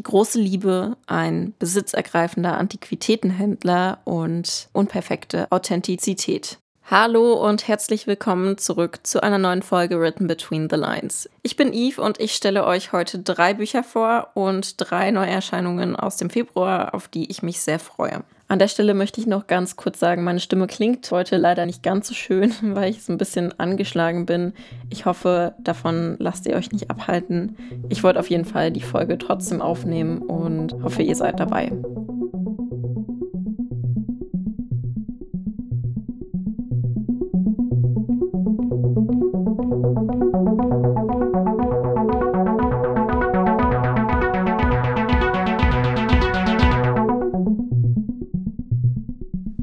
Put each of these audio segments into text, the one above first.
Die große Liebe, ein besitzergreifender Antiquitätenhändler und unperfekte Authentizität. Hallo und herzlich willkommen zurück zu einer neuen Folge Written Between the Lines. Ich bin Eve und ich stelle euch heute drei Bücher vor und drei Neuerscheinungen aus dem Februar, auf die ich mich sehr freue. An der Stelle möchte ich noch ganz kurz sagen, meine Stimme klingt heute leider nicht ganz so schön, weil ich so ein bisschen angeschlagen bin. Ich hoffe, davon lasst ihr euch nicht abhalten. Ich wollte auf jeden Fall die Folge trotzdem aufnehmen und hoffe, ihr seid dabei.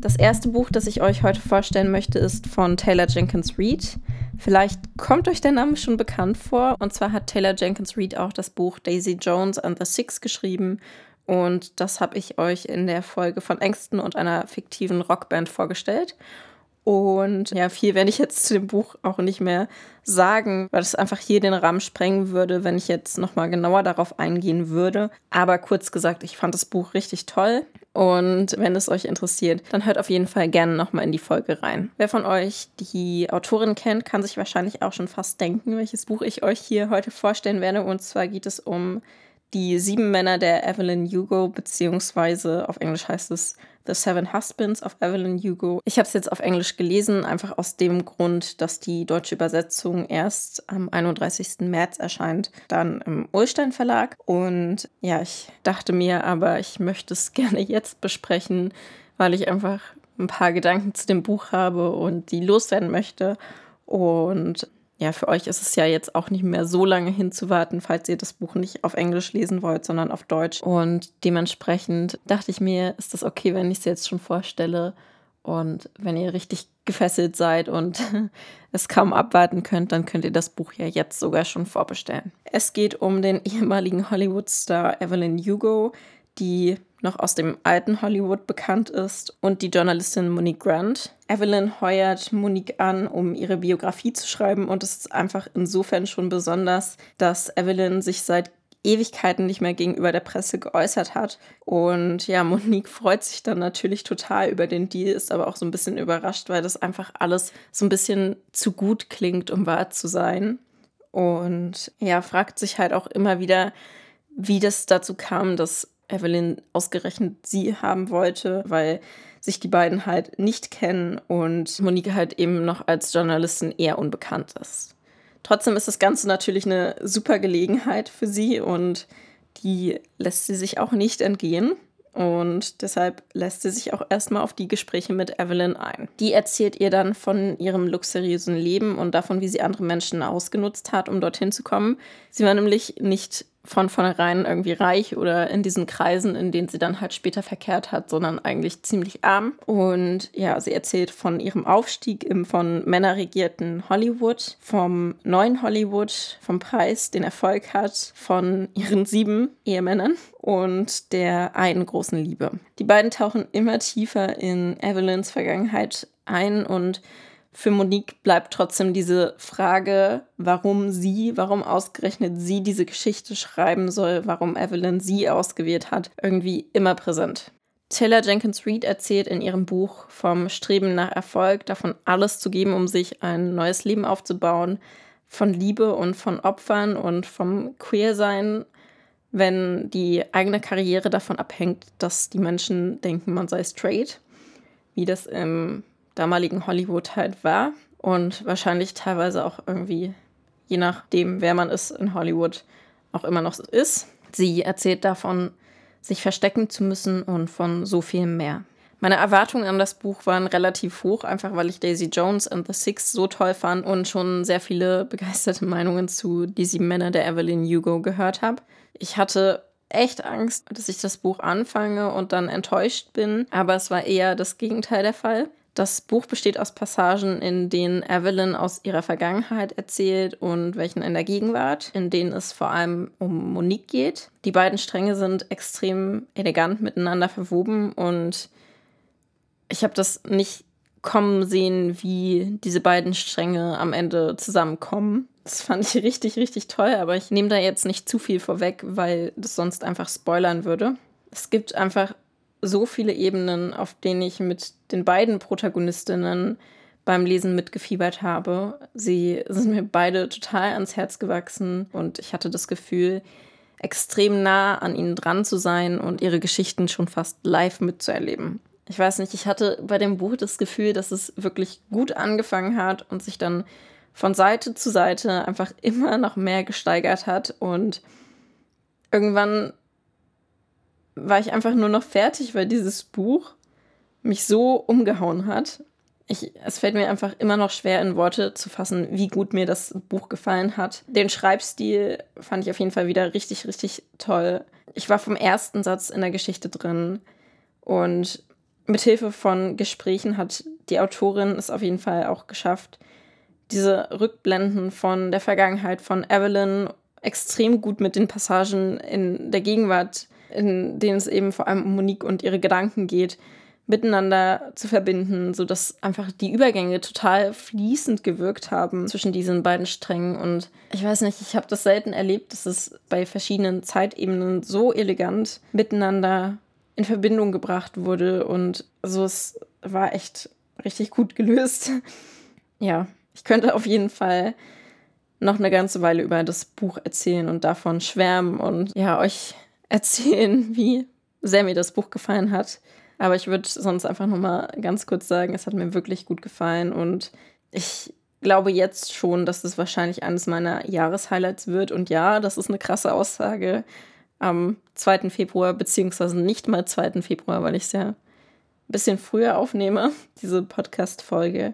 Das erste Buch, das ich euch heute vorstellen möchte, ist von Taylor Jenkins Reid. Vielleicht kommt euch der Name schon bekannt vor. Und zwar hat Taylor Jenkins Reid auch das Buch Daisy Jones and the Six geschrieben. Und das habe ich euch in der Folge von Ängsten und einer fiktiven Rockband vorgestellt. Und ja, viel werde ich jetzt zu dem Buch auch nicht mehr sagen, weil es einfach hier den Rahmen sprengen würde, wenn ich jetzt nochmal genauer darauf eingehen würde. Aber kurz gesagt, ich fand das Buch richtig toll. Und wenn es euch interessiert, dann hört auf jeden Fall gerne nochmal in die Folge rein. Wer von euch die Autorin kennt, kann sich wahrscheinlich auch schon fast denken, welches Buch ich euch hier heute vorstellen werde. Und zwar geht es um die sieben Männer der Evelyn Hugo, beziehungsweise auf Englisch heißt es The Seven Husbands of Evelyn Hugo. Ich habe es jetzt auf Englisch gelesen, einfach aus dem Grund, dass die deutsche Übersetzung erst am 31. März erscheint, dann im Ulstein Verlag. Und ja, ich dachte mir aber, ich möchte es gerne jetzt besprechen, weil ich einfach ein paar Gedanken zu dem Buch habe und die loswerden möchte. Und ja, für euch ist es ja jetzt auch nicht mehr so lange hinzuwarten, falls ihr das Buch nicht auf Englisch lesen wollt, sondern auf Deutsch. Und dementsprechend dachte ich mir, ist das okay, wenn ich es jetzt schon vorstelle. Und wenn ihr richtig gefesselt seid und es kaum abwarten könnt, dann könnt ihr das Buch ja jetzt sogar schon vorbestellen. Es geht um den ehemaligen Hollywood-Star Evelyn Hugo, die noch aus dem alten Hollywood bekannt ist, und die Journalistin Monique Grant. Evelyn heuert Monique an, um ihre Biografie zu schreiben, und es ist einfach insofern schon besonders, dass Evelyn sich seit Ewigkeiten nicht mehr gegenüber der Presse geäußert hat. Und ja, Monique freut sich dann natürlich total über den Deal, ist aber auch so ein bisschen überrascht, weil das einfach alles so ein bisschen zu gut klingt, um wahr zu sein. Und ja, fragt sich halt auch immer wieder, wie das dazu kam, dass Evelyn ausgerechnet sie haben wollte, weil sich die beiden halt nicht kennen und Monique halt eben noch als Journalistin eher unbekannt ist. Trotzdem ist das Ganze natürlich eine super Gelegenheit für sie und die lässt sie sich auch nicht entgehen. Und deshalb lässt sie sich auch erstmal auf die Gespräche mit Evelyn ein. Die erzählt ihr dann von ihrem luxuriösen Leben und davon, wie sie andere Menschen ausgenutzt hat, um dorthin zu kommen. Sie war nämlich nicht von vornherein irgendwie reich oder in diesen Kreisen, in denen sie dann halt später verkehrt hat, sondern eigentlich ziemlich arm. Und ja, sie erzählt von ihrem Aufstieg im von Männer regierten Hollywood, vom neuen Hollywood, vom Preis, den Erfolg hat, von ihren sieben Ehemännern und der einen großen Liebe. Die beiden tauchen immer tiefer in Evelyns Vergangenheit ein und für Monique bleibt trotzdem diese Frage, warum sie, warum ausgerechnet sie diese Geschichte schreiben soll, warum Evelyn sie ausgewählt hat, irgendwie immer präsent. Taylor Jenkins Reid erzählt in ihrem Buch vom Streben nach Erfolg, davon alles zu geben, um sich ein neues Leben aufzubauen, von Liebe und von Opfern und vom Queersein, wenn die eigene Karriere davon abhängt, dass die Menschen denken, man sei straight, wie das im damaligen Hollywood halt war und wahrscheinlich teilweise auch irgendwie, je nachdem, wer man ist in Hollywood, auch immer noch ist. Sie erzählt davon, sich verstecken zu müssen und von so viel mehr. Meine Erwartungen an das Buch waren relativ hoch, einfach weil ich Daisy Jones and the Six so toll fand und schon sehr viele begeisterte Meinungen zu Die sieben Männer der Evelyn Hugo gehört habe. Ich hatte echt Angst, dass ich das Buch anfange und dann enttäuscht bin, aber es war eher das Gegenteil der Fall. Das Buch besteht aus Passagen, in denen Evelyn aus ihrer Vergangenheit erzählt und welchen in der Gegenwart, in denen es vor allem um Monique geht. Die beiden Stränge sind extrem elegant miteinander verwoben und ich habe das nicht kommen sehen, wie diese beiden Stränge am Ende zusammenkommen. Das fand ich richtig, richtig toll, aber ich nehme da jetzt nicht zu viel vorweg, weil das sonst einfach spoilern würde. Es gibt einfach so viele Ebenen, auf denen ich mit den beiden Protagonistinnen beim Lesen mitgefiebert habe. Sie sind mir beide total ans Herz gewachsen und ich hatte das Gefühl, extrem nah an ihnen dran zu sein und ihre Geschichten schon fast live mitzuerleben. Ich weiß nicht, ich hatte bei dem Buch das Gefühl, dass es wirklich gut angefangen hat und sich dann von Seite zu Seite einfach immer noch mehr gesteigert hat und irgendwann war ich einfach nur noch fertig, weil dieses Buch mich so umgehauen hat. Ich, es fällt mir einfach immer noch schwer in Worte zu fassen, wie gut mir das Buch gefallen hat. Den Schreibstil fand ich auf jeden Fall wieder richtig, richtig toll. Ich war vom ersten Satz in der Geschichte drin und mit Hilfe von Gesprächen hat die Autorin es auf jeden Fall auch geschafft, diese Rückblenden von der Vergangenheit von Evelyn extrem gut mit den Passagen in der Gegenwart, in denen es eben vor allem um Monique und ihre Gedanken geht, miteinander zu verbinden, sodass einfach die Übergänge total fließend gewirkt haben zwischen diesen beiden Strängen. Und ich weiß nicht, ich habe das selten erlebt, dass es bei verschiedenen Zeitebenen so elegant miteinander in Verbindung gebracht wurde. Und also es war echt richtig gut gelöst. ja, ich könnte auf jeden Fall noch eine ganze Weile über das Buch erzählen und davon schwärmen und ja, euch erzählen, wie sehr mir das Buch gefallen hat. Aber ich würde sonst einfach noch mal ganz kurz sagen, es hat mir wirklich gut gefallen und ich glaube jetzt schon, dass es wahrscheinlich eines meiner Jahreshighlights wird. Und ja, das ist eine krasse Aussage am 2. Februar, beziehungsweise nicht mal 2. Februar, weil ich es ja ein bisschen früher aufnehme, diese Podcast-Folge.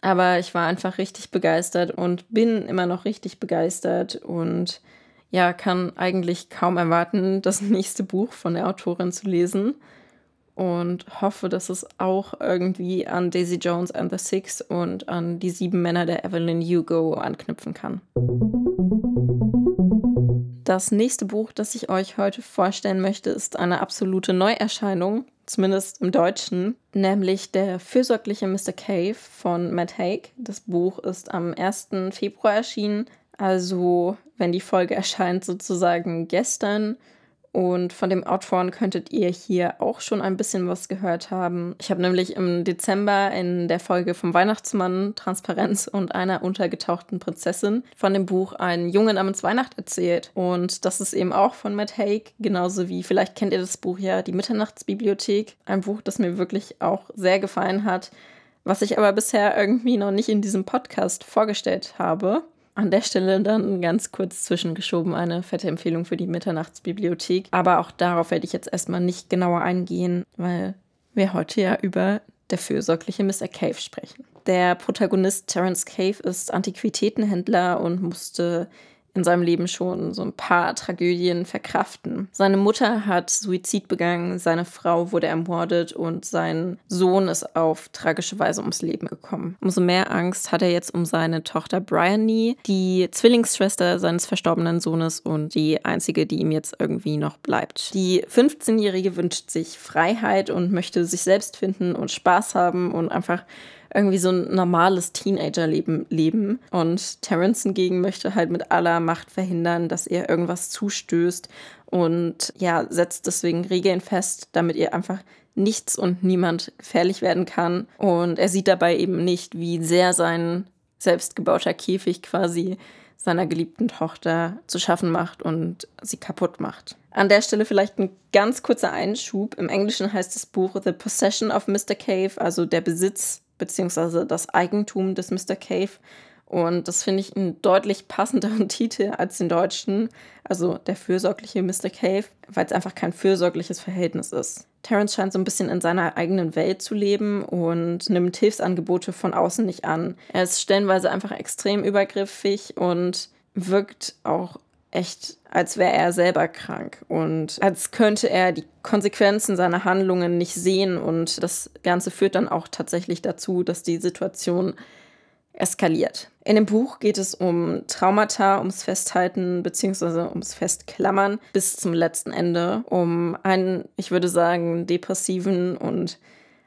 Aber ich war einfach richtig begeistert und bin immer noch richtig begeistert und ja, kann eigentlich kaum erwarten, das nächste Buch von der Autorin zu lesen. Und hoffe, dass es auch irgendwie an Daisy Jones and the Six und an die sieben Männer der Evelyn Hugo anknüpfen kann. Das nächste Buch, das ich euch heute vorstellen möchte, ist eine absolute Neuerscheinung zumindest im Deutschen, nämlich Der fürsorgliche Mr. Cave von Matt Haig. Das Buch ist am 1. Februar erschienen, also wenn die Folge erscheint, sozusagen gestern. Und von dem Autoren könntet ihr hier auch schon ein bisschen was gehört haben. Ich habe nämlich im Dezember in der Folge vom Weihnachtsmann, Transparenz und einer untergetauchten Prinzessin von dem Buch Ein Junge namens Weihnacht erzählt. Und das ist eben auch von Matt Haig, genauso wie vielleicht kennt ihr das Buch ja, Die Mitternachtsbibliothek. Ein Buch, das mir wirklich auch sehr gefallen hat, was ich aber bisher irgendwie noch nicht in diesem Podcast vorgestellt habe. An der Stelle dann ganz kurz zwischengeschoben eine fette Empfehlung für die Mitternachtsbibliothek. Aber auch darauf werde ich jetzt erstmal nicht genauer eingehen, weil wir heute ja über der fürsorgliche Mr. Cave sprechen. Der Protagonist Terence Cave ist Antiquitätenhändler und musste in seinem Leben schon so ein paar Tragödien verkraften. Seine Mutter hat Suizid begangen, seine Frau wurde ermordet und sein Sohn ist auf tragische Weise ums Leben gekommen. Umso mehr Angst hat er jetzt um seine Tochter Bryony, die Zwillingsschwester seines verstorbenen Sohnes und die einzige, die ihm jetzt irgendwie noch bleibt. Die 15-Jährige wünscht sich Freiheit und möchte sich selbst finden und Spaß haben und einfach irgendwie so ein normales Teenagerleben leben. Und Terrence hingegen möchte halt mit aller Macht verhindern, dass ihr irgendwas zustößt und ja, setzt deswegen Regeln fest, damit ihr einfach nichts und niemand gefährlich werden kann. Und er sieht dabei eben nicht, wie sehr sein selbstgebauter Käfig quasi seiner geliebten Tochter zu schaffen macht und sie kaputt macht. An der Stelle vielleicht ein ganz kurzer Einschub. Im Englischen heißt das Buch The Possession of Mr. Cave, also der Besitz beziehungsweise das Eigentum des Mr. Cave. Und das finde ich einen deutlich passenderen Titel als den deutschen, also der fürsorgliche Mr. Cave, weil es einfach kein fürsorgliches Verhältnis ist. Terence scheint so ein bisschen in seiner eigenen Welt zu leben und nimmt Hilfsangebote von außen nicht an. Er ist stellenweise einfach extrem übergriffig und wirkt auch echt, als wäre er selber krank und als könnte er die Konsequenzen seiner Handlungen nicht sehen. Und das Ganze führt dann auch tatsächlich dazu, dass die Situation eskaliert. In dem Buch geht es um Traumata, ums Festhalten bzw. ums Festklammern bis zum letzten Ende, um einen, ich würde sagen, depressiven und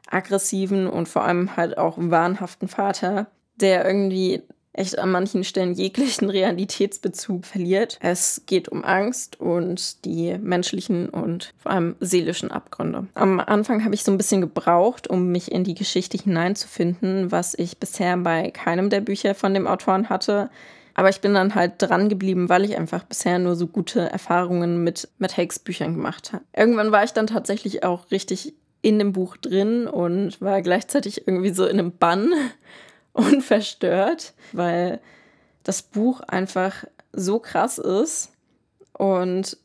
aggressiven und vor allem halt auch wahnhaften Vater, der irgendwie echt an manchen Stellen jeglichen Realitätsbezug verliert. Es geht um Angst und die menschlichen und vor allem seelischen Abgründe. Am Anfang habe ich so ein bisschen gebraucht, um mich in die Geschichte hineinzufinden, was ich bisher bei keinem der Bücher von dem Autoren hatte. Aber ich bin dann halt dran geblieben, weil ich einfach bisher nur so gute Erfahrungen mit Matt Hakes Büchern gemacht habe. Irgendwann war ich dann tatsächlich auch richtig in dem Buch drin und war gleichzeitig irgendwie so in einem Bann und verstört, weil das Buch einfach so krass ist und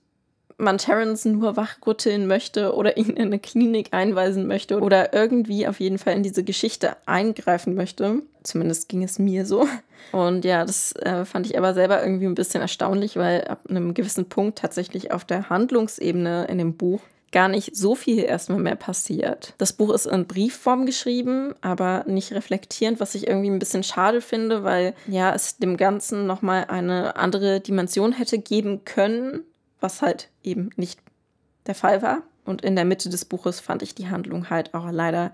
man Terrence nur wachrütteln möchte oder ihn in eine Klinik einweisen möchte oder irgendwie auf jeden Fall in diese Geschichte eingreifen möchte. Zumindest ging es mir so. Und ja, das äh, fand ich aber selber irgendwie ein bisschen erstaunlich, weil ab einem gewissen Punkt tatsächlich auf der Handlungsebene in dem Buch gar nicht so viel erstmal mehr passiert. Das Buch ist in Briefform geschrieben, aber nicht reflektierend, was ich irgendwie ein bisschen schade finde, weil ja, es dem Ganzen nochmal eine andere Dimension hätte geben können, was halt eben nicht der Fall war. Und in der Mitte des Buches fand ich die Handlung halt auch leider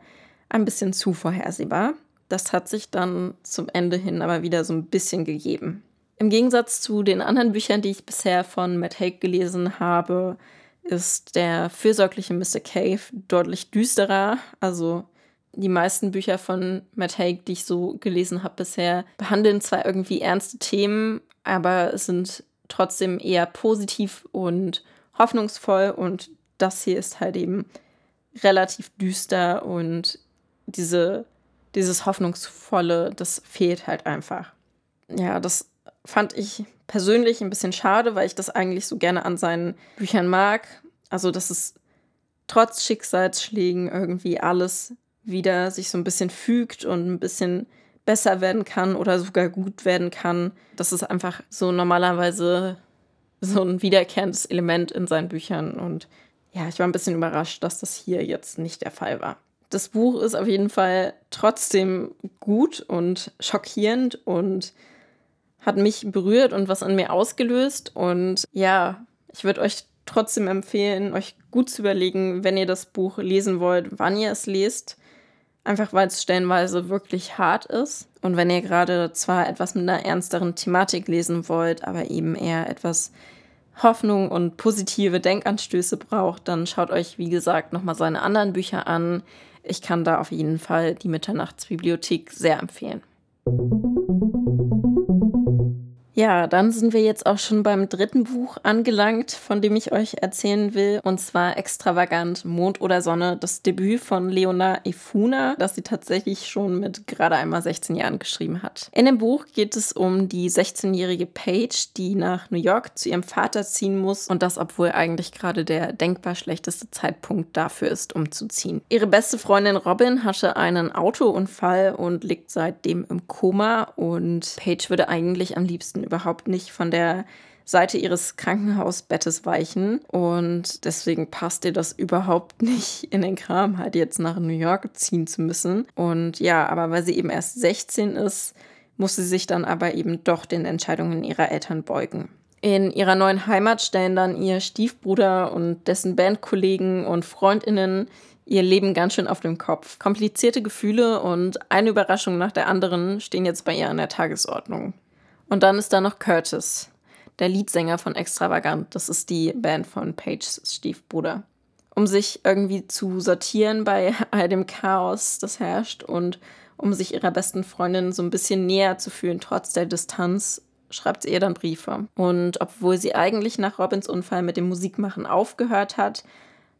ein bisschen zu vorhersehbar. Das hat sich dann zum Ende hin aber wieder so ein bisschen gegeben. Im Gegensatz zu den anderen Büchern, die ich bisher von Matt Haig gelesen habe, ist der fürsorgliche Mr. Cave deutlich düsterer. Also die meisten Bücher von Matt Haig, die ich so gelesen habe bisher, behandeln zwar irgendwie ernste Themen, aber es sind trotzdem eher positiv und hoffnungsvoll. Und das hier ist halt eben relativ düster und diese, dieses Hoffnungsvolle, das fehlt halt einfach. Ja, das fand ich persönlich ein bisschen schade, weil ich das eigentlich so gerne an seinen Büchern mag. Also, dass es trotz Schicksalsschlägen irgendwie alles wieder sich so ein bisschen fügt und ein bisschen besser werden kann oder sogar gut werden kann. Das ist einfach so normalerweise so ein wiederkehrendes Element in seinen Büchern. Und ja, ich war ein bisschen überrascht, dass das hier jetzt nicht der Fall war. Das Buch ist auf jeden Fall trotzdem gut und schockierend und hat mich berührt und was an mir ausgelöst. Und ja, ich würde euch trotzdem empfehlen, euch gut zu überlegen, wenn ihr das Buch lesen wollt, wann ihr es lest. Einfach weil es stellenweise wirklich hart ist. Und wenn ihr gerade zwar etwas mit einer ernsteren Thematik lesen wollt, aber eben eher etwas Hoffnung und positive Denkanstöße braucht, dann schaut euch, wie gesagt, nochmal seine anderen Bücher an. Ich kann da auf jeden Fall die Mitternachtsbibliothek sehr empfehlen. Ja, dann sind wir jetzt auch schon beim dritten Buch angelangt, von dem ich euch erzählen will. Und zwar Extravagant Mond oder Sonne, das Debüt von Leona Ifuna, das sie tatsächlich schon mit gerade einmal 16 Jahren geschrieben hat. In dem Buch geht es um die 16-jährige Paige, die nach New York zu ihrem Vater ziehen muss. Und das, obwohl eigentlich gerade der denkbar schlechteste Zeitpunkt dafür ist, umzuziehen. Ihre beste Freundin Robin hatte einen Autounfall und liegt seitdem im Koma. Und Paige würde eigentlich am liebsten überhaupt nicht von der Seite ihres Krankenhausbettes weichen und deswegen passt ihr das überhaupt nicht in den Kram, halt jetzt nach New York ziehen zu müssen. Und ja, aber weil sie eben erst 16 ist, muss sie sich dann aber eben doch den Entscheidungen ihrer Eltern beugen. In ihrer neuen Heimat stellen dann ihr Stiefbruder und dessen Bandkollegen und Freundinnen ihr Leben ganz schön auf dem Kopf. Komplizierte Gefühle und eine Überraschung nach der anderen stehen jetzt bei ihr an der Tagesordnung. Und dann ist da noch Curtis, der Leadsänger von Extravagant. Das ist die Band von Pages Stiefbruder. Um sich irgendwie zu sortieren bei all dem Chaos, das herrscht und um sich ihrer besten Freundin so ein bisschen näher zu fühlen, trotz der Distanz, schreibt sie ihr dann Briefe. Und obwohl sie eigentlich nach Robins Unfall mit dem Musikmachen aufgehört hat,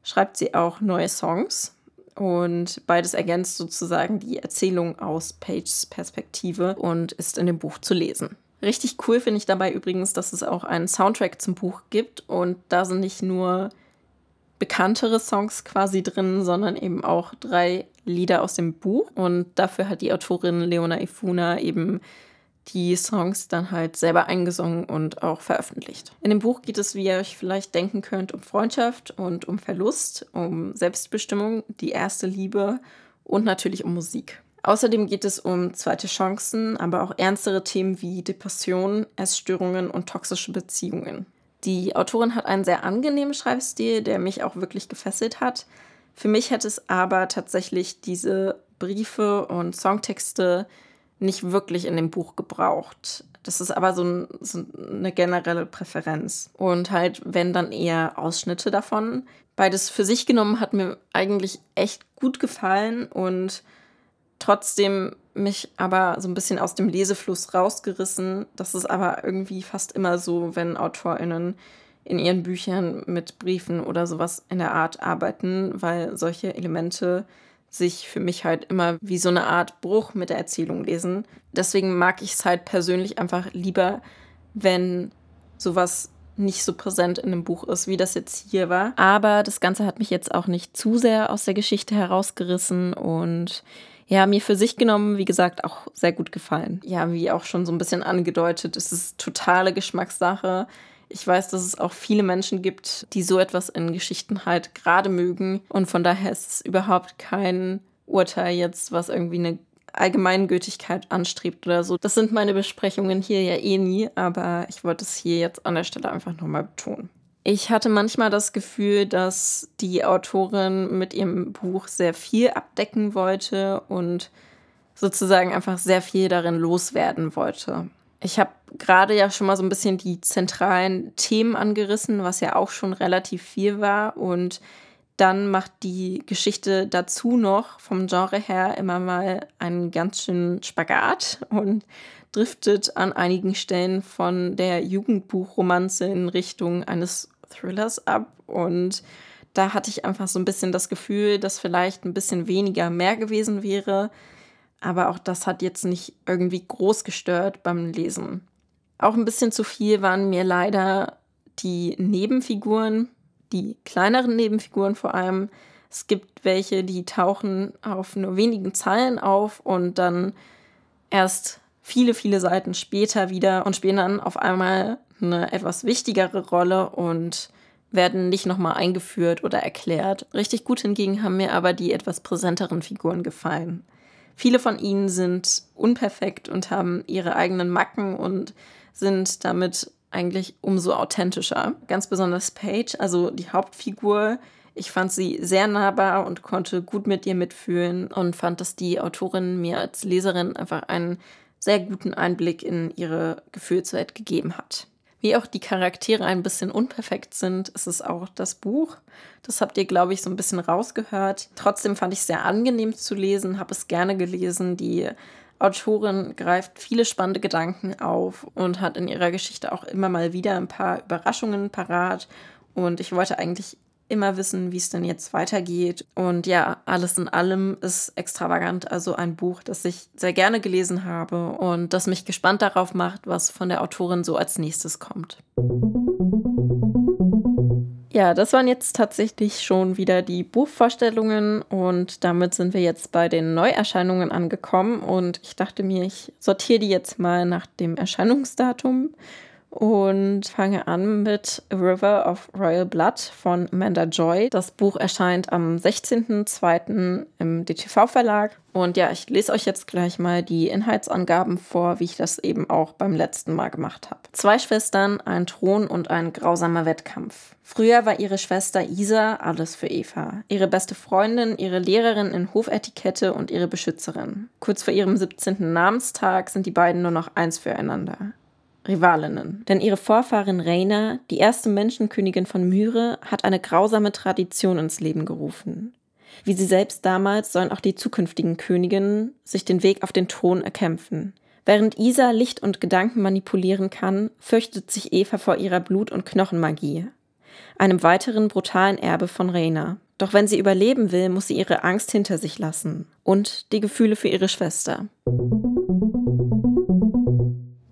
schreibt sie auch neue Songs. Und beides ergänzt sozusagen die Erzählung aus Pages Perspektive und ist in dem Buch zu lesen. Richtig cool finde ich dabei übrigens, dass es auch einen Soundtrack zum Buch gibt und da sind nicht nur bekanntere Songs quasi drin, sondern eben auch drei Lieder aus dem Buch und dafür hat die Autorin Leona Ifuna eben die Songs dann halt selber eingesungen und auch veröffentlicht. In dem Buch geht es, wie ihr euch vielleicht denken könnt, um Freundschaft und um Verlust, um Selbstbestimmung, die erste Liebe und natürlich um Musik. Außerdem geht es um zweite Chancen, aber auch ernstere Themen wie Depressionen, Essstörungen und toxische Beziehungen. Die Autorin hat einen sehr angenehmen Schreibstil, der mich auch wirklich gefesselt hat. Für mich hätte es aber tatsächlich diese Briefe und Songtexte nicht wirklich in dem Buch gebraucht. Das ist aber so, ein, so, eine generelle Präferenz. Und halt, wenn dann eher Ausschnitte davon. Beides für sich genommen hat mir eigentlich echt gut gefallen und trotzdem mich aber so ein bisschen aus dem Lesefluss rausgerissen. Das ist aber irgendwie fast immer so, wenn AutorInnen in ihren Büchern mit Briefen oder sowas in der Art arbeiten, weil solche Elemente sich für mich halt immer wie so eine Art Bruch mit der Erzählung lesen. Deswegen mag ich es halt persönlich einfach lieber, wenn sowas nicht so präsent in einem Buch ist, wie das jetzt hier war. Aber das Ganze hat mich jetzt auch nicht zu sehr aus der Geschichte herausgerissen und ja, mir für sich genommen, wie gesagt, auch sehr gut gefallen. Ja, wie auch schon so ein bisschen angedeutet, es ist totale Geschmackssache. Ich weiß, dass es auch viele Menschen gibt, die so etwas in Geschichten halt gerade mögen. Und von daher ist es überhaupt kein Urteil jetzt, was irgendwie eine Allgemeingültigkeit anstrebt oder so. Das sind meine Besprechungen hier ja eh nie, aber ich wollte es hier jetzt an der Stelle einfach nochmal betonen. Ich hatte manchmal das Gefühl, dass die Autorin mit ihrem Buch sehr viel abdecken wollte und sozusagen einfach sehr viel darin loswerden wollte. Ich habe gerade ja schon mal so ein bisschen die zentralen Themen angerissen, was ja auch schon relativ viel war. Und dann macht die Geschichte dazu noch vom Genre her immer mal einen ganz schönen Spagat und driftet an einigen Stellen von der Jugendbuchromanze in Richtung eines Thrillers ab. Und da hatte ich einfach so ein bisschen das Gefühl, dass vielleicht ein bisschen weniger mehr gewesen wäre. Aber auch das hat jetzt nicht irgendwie groß gestört beim Lesen. Auch ein bisschen zu viel waren mir leider die Nebenfiguren, die kleineren Nebenfiguren vor allem. Es gibt welche, die tauchen auf nur wenigen Zeilen auf und dann erst viele, viele Seiten später wieder und spielen dann auf einmal eine etwas wichtigere Rolle und werden nicht nochmal eingeführt oder erklärt. Richtig gut hingegen haben mir aber die etwas präsenteren Figuren gefallen. Viele von ihnen sind unperfekt und haben ihre eigenen Macken und sind damit eigentlich umso authentischer. Ganz besonders Paige, also die Hauptfigur. Ich fand sie sehr nahbar und konnte gut mit ihr mitfühlen und fand, dass die Autorin mir als Leserin einfach einen sehr guten Einblick in ihre Gefühlswelt gegeben hat. Wie auch die Charaktere ein bisschen unperfekt sind, ist es auch das Buch. Das habt ihr, glaube ich, so ein bisschen rausgehört. Trotzdem fand ich es sehr angenehm zu lesen, habe es gerne gelesen. Die Autorin greift viele spannende Gedanken auf und hat in ihrer Geschichte auch immer mal wieder ein paar Überraschungen parat. Und ich wollte eigentlich immer wissen, wie es denn jetzt weitergeht. Und ja, alles in allem ist extravagant, also ein Buch, das ich sehr gerne gelesen habe und das mich gespannt darauf macht, was von der Autorin so als nächstes kommt. Ja, das waren jetzt tatsächlich schon wieder die Buchvorstellungen und damit sind wir jetzt bei den Neuerscheinungen angekommen und ich dachte mir, ich sortiere die jetzt mal nach dem Erscheinungsdatum und fange an mit A River of Royal Blood von Amanda Joy. Das Buch erscheint am 16.02. im DTV-Verlag. Und ja, ich lese euch jetzt gleich mal die Inhaltsangaben vor, wie ich das eben auch beim letzten Mal gemacht habe. Zwei Schwestern, ein Thron und ein grausamer Wettkampf. Früher war ihre Schwester Isa alles für Eva. Ihre beste Freundin, ihre Lehrerin in Hofetikette und ihre Beschützerin. Kurz vor ihrem 17. Namenstag sind die beiden nur noch eins füreinander. Rivalinnen. Denn ihre Vorfahrin Reina, die erste Menschenkönigin von Myre, hat eine grausame Tradition ins Leben gerufen. Wie sie selbst damals sollen auch die zukünftigen Königinnen sich den Weg auf den Thron erkämpfen. Während Isa Licht und Gedanken manipulieren kann, fürchtet sich Eva vor ihrer Blut- und Knochenmagie, einem weiteren brutalen Erbe von Reina. Doch wenn sie überleben will, muss sie ihre Angst hinter sich lassen und die Gefühle für ihre Schwester.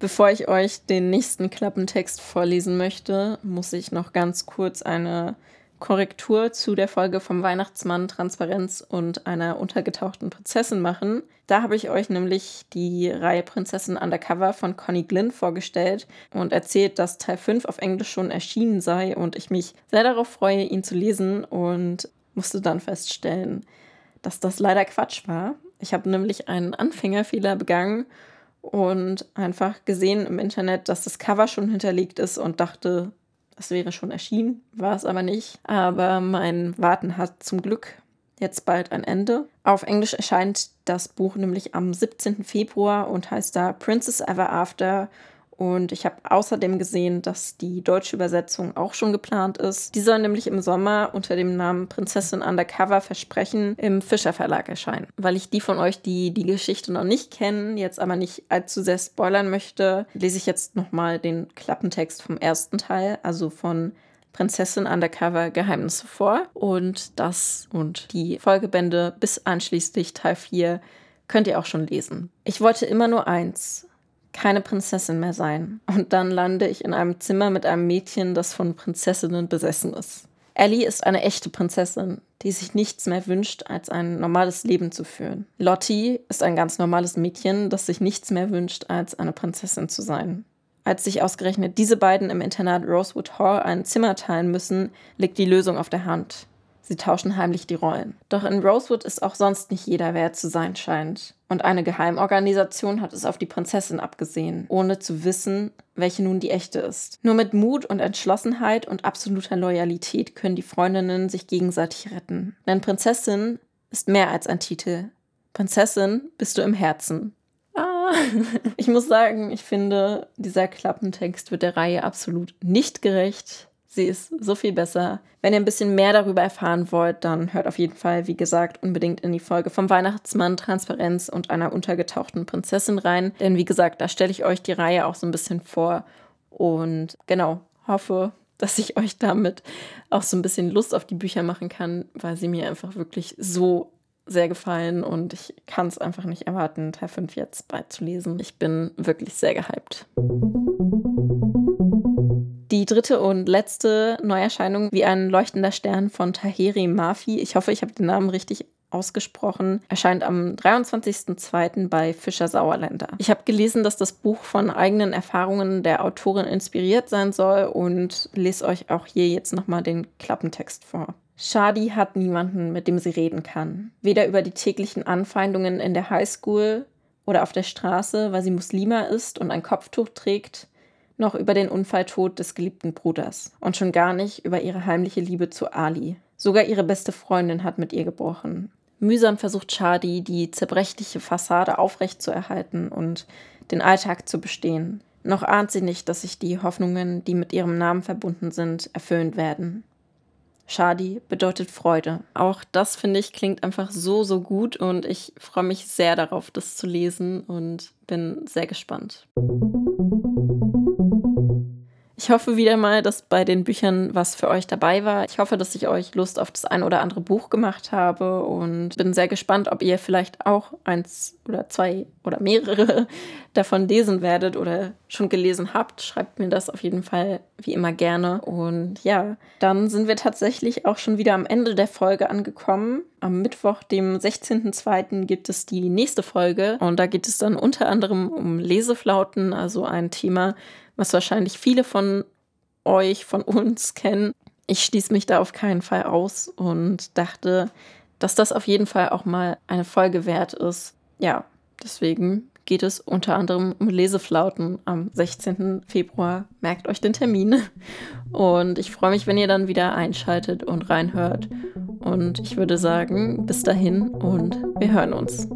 Bevor ich euch den nächsten Klappentext vorlesen möchte, muss ich noch ganz kurz eine Korrektur zu der Folge vom Weihnachtsmann, Transparenz und einer untergetauchten Prinzessin machen. Da habe ich euch nämlich die Reihe Prinzessin Undercover von Connie Glynn vorgestellt und erzählt, dass Teil 5 auf Englisch schon erschienen sei und ich mich sehr darauf freue, ihn zu lesen und musste dann feststellen, dass das leider Quatsch war. Ich habe nämlich einen Anfängerfehler begangen und einfach gesehen im Internet, dass das Cover schon hinterlegt ist und dachte, das wäre schon erschienen, war es aber nicht. Aber mein Warten hat zum Glück jetzt bald ein Ende. Auf Englisch erscheint das Buch nämlich am 17. Februar und heißt da Princess Ever After und ich habe außerdem gesehen, dass die deutsche Übersetzung auch schon geplant ist. Die soll nämlich im Sommer unter dem Namen Prinzessin Undercover Versprechen im Fischer Verlag erscheinen. Weil ich die von euch, die die Geschichte noch nicht kennen, jetzt aber nicht allzu sehr spoilern möchte, lese ich jetzt nochmal den Klappentext vom ersten Teil, also von Prinzessin Undercover Geheimnisse vor. Und das und die Folgebände bis einschließlich Teil 4 könnt ihr auch schon lesen. Ich wollte immer nur eins keine Prinzessin mehr sein. Und dann lande ich in einem Zimmer mit einem Mädchen, das von Prinzessinnen besessen ist. Ellie ist eine echte Prinzessin, die sich nichts mehr wünscht, als ein normales Leben zu führen. Lottie ist ein ganz normales Mädchen, das sich nichts mehr wünscht, als eine Prinzessin zu sein. Als sich ausgerechnet diese beiden im Internat Rosewood Hall ein Zimmer teilen müssen, liegt die Lösung auf der Hand. Sie tauschen heimlich die Rollen. Doch in Rosewood ist auch sonst nicht jeder, wer zu sein scheint. Und eine Geheimorganisation hat es auf die Prinzessin abgesehen, ohne zu wissen, welche nun die echte ist. Nur mit Mut und Entschlossenheit und absoluter Loyalität können die Freundinnen sich gegenseitig retten. Denn Prinzessin ist mehr als ein Titel. Prinzessin bist du im Herzen. Ah. Ich muss sagen, ich finde, dieser Klappentext wird der Reihe absolut nicht gerecht. Sie ist so viel besser. Wenn ihr ein bisschen mehr darüber erfahren wollt, dann hört auf jeden Fall, wie gesagt, unbedingt in die Folge vom Weihnachtsmann, Transparenz und einer untergetauchten Prinzessin rein. Denn wie gesagt, da stelle ich euch die Reihe auch so ein bisschen vor. Und genau, hoffe, dass ich euch damit auch so ein bisschen Lust auf die Bücher machen kann, weil sie mir einfach wirklich so sehr gefallen und ich kann es einfach nicht erwarten, Teil 5 jetzt bald zu lesen. Ich bin wirklich sehr gehypt. Die dritte und letzte Neuerscheinung wie ein leuchtender Stern von Taheri Mafi, ich hoffe, ich habe den Namen richtig ausgesprochen, erscheint am 23.02. bei Fischer Sauerländer. Ich habe gelesen, dass das Buch von eigenen Erfahrungen der Autorin inspiriert sein soll und lese euch auch hier jetzt nochmal den Klappentext vor. Shadi hat niemanden, mit dem sie reden kann. Weder über die täglichen Anfeindungen in der Highschool oder auf der Straße, weil sie Muslima ist und ein Kopftuch trägt, noch über den Unfalltod des geliebten Bruders und schon gar nicht über ihre heimliche Liebe zu Ali. Sogar ihre beste Freundin hat mit ihr gebrochen. Mühsam versucht Shadi, die zerbrechliche Fassade aufrechtzuerhalten und den Alltag zu bestehen. Noch ahnt sie nicht, dass sich die Hoffnungen, die mit ihrem Namen verbunden sind, erfüllen werden. Shadi bedeutet Freude. Auch das, finde ich, klingt einfach so, so gut und ich freue mich sehr darauf, das zu lesen und bin sehr gespannt. Ich hoffe wieder mal, dass bei den Büchern was für euch dabei war. Ich hoffe, dass ich euch Lust auf das ein oder andere Buch gemacht habe und bin sehr gespannt, ob ihr vielleicht auch eins oder zwei oder mehrere davon lesen werdet oder schon gelesen habt. Schreibt mir das auf jeden Fall wie immer gerne. Und ja, dann sind wir tatsächlich auch schon wieder am Ende der Folge angekommen. Am Mittwoch, dem 16.02. gibt es die nächste Folge und da geht es dann unter anderem um Leseflauten, also ein Thema, was wahrscheinlich viele von euch, von uns kennen. Ich schließe mich da auf keinen Fall aus und dachte, dass das auf jeden Fall auch mal eine Folge wert ist. Ja, deswegen geht es unter anderem um Leseflauten am 16. Februar. Merkt euch den Termin. Und ich freue mich, wenn ihr dann wieder einschaltet und reinhört. Und ich würde sagen, bis dahin und wir hören uns.